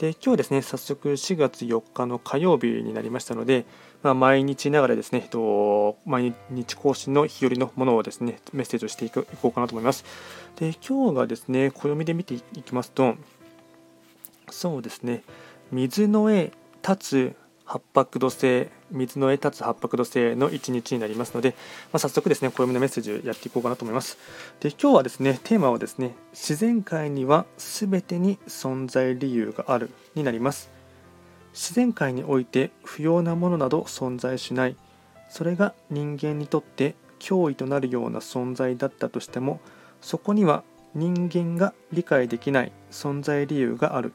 で今日ですね早速4月4日の火曜日になりましたので、まあ、毎日ながらですね、えっと、毎日更新の日和のものをですねメッセージをしていこうかなと思います。で今日がですね暦で見ていきますとそうですね水の絵立つ八白土星水の絵立つ八白土星の一日になりますので、まあ、早速ですね暦のメッセージをやっていこうかなと思います。で今日はですねテーマはですね自然界には全てに存在理由があるになります。自然界において不要なものなど存在しない。それが人間にとって脅威となるような存在だったとしてもそこには人間が理解できない存在理由がある。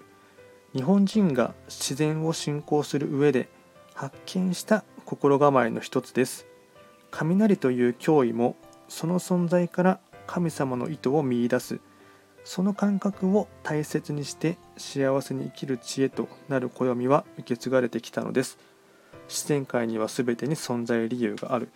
日本人が自然を信仰する上で発見した心構えの一つです。雷という脅威もその存在から神様の意図を見いだす。その感覚を大切にして幸せに生きる知恵となる暦は受け継がれてきたのです。自然界には全てに存在理由がある。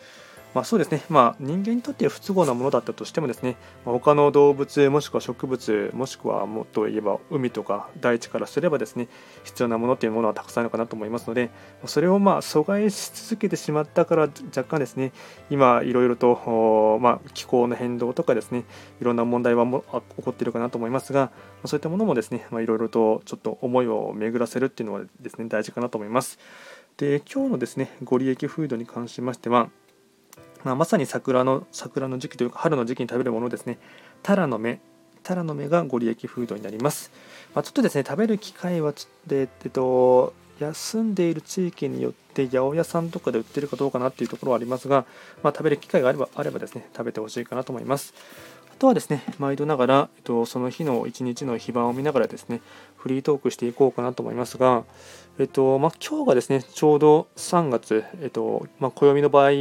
まあ、そうですね、まあ、人間にとって不都合なものだったとしてもですね、まあ、他の動物もしくは植物もしくはもっと言えば海とか大地からすればですね必要なものっていうものはたくさんあるかなと思いますのでそれをまあ阻害し続けてしまったから若干ですね今いろいろと、まあ、気候の変動とかですねいろんな問題はも起こっているかなと思いますがそういったものもですねいろいろとちょっと思いを巡らせるっていうのはですね大事かなと思います。で今日のですねご利益フードに関しましてはまあ、まさに桜の桜の時期というか春の時期に食べるものですね。タラの芽。タラの芽がご利益フードになります、まあ、ちょっとですね食べる機会はで、えっと、休んでいる地域によって八百屋さんとかで売ってるかどうかなっていうところはありますが、まあ、食べる機会があればあればですね食べてほしいかなと思います。あとはですね毎度ながら、えっと、その日の一日の非番を見ながらですねフリートークしていこうかなと思いますが、えっとまあ、今日がですねちょうど3月、えっとまあ、暦の場合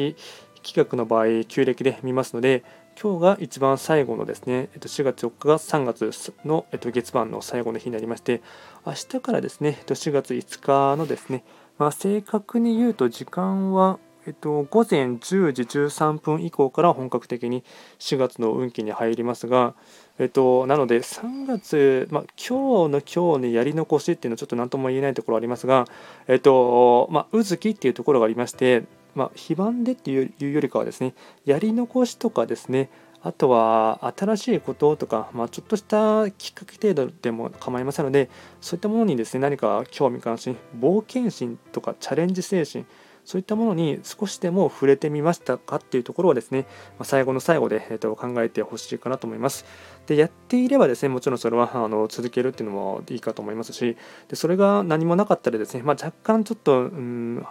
企画の場合旧暦で見ますので今日が一番最後のですね、えっと、4月4日が3月の、えっと、月番の最後の日になりまして明日からですね、えっと、4月5日のですね、まあ、正確に言うと時間はえっと、午前10時13分以降から本格的に4月の運気に入りますが、えっと、なので3月、まあ、今日の今日にやり残しっていうのはちょっと何とも言えないところありますが、えっとまあ、うずきっていうところがありまして、まあ、非番でっていうよりかはですねやり残しとかですねあとは新しいこととか、まあ、ちょっとしたきっかけ程度でも構いませんのでそういったものにですね何か興味関心冒険心とかチャレンジ精神そういったものに少しでも触れてみましたかっていうところをですね、ま最後の最後で、えー、と考えてほしいかなと思います。で、やっていればですね、もちろんそれはあの続けるっていうのもいいかと思いますし、でそれが何もなかったらですね、まあ、若干ちょっと、うん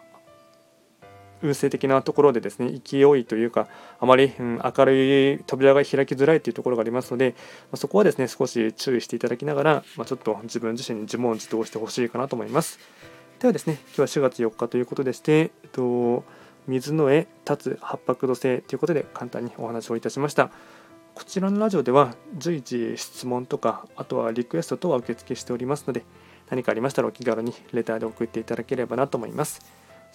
運勢的なところでですね勢いというかあまり、うん、明るい扉が開きづらいというところがありますので、まあ、そこはですね少し注意していただきながら、まあ、ちょっと自分自身に自問自答してほしいかなと思いますではですね今日は4月4日ということでして、えっと、水の絵立つ八白土星ということで簡単にお話をいたしましたこちらのラジオでは随時質問とかあとはリクエスト等は受付しておりますので何かありましたらお気軽にレターで送っていただければなと思います。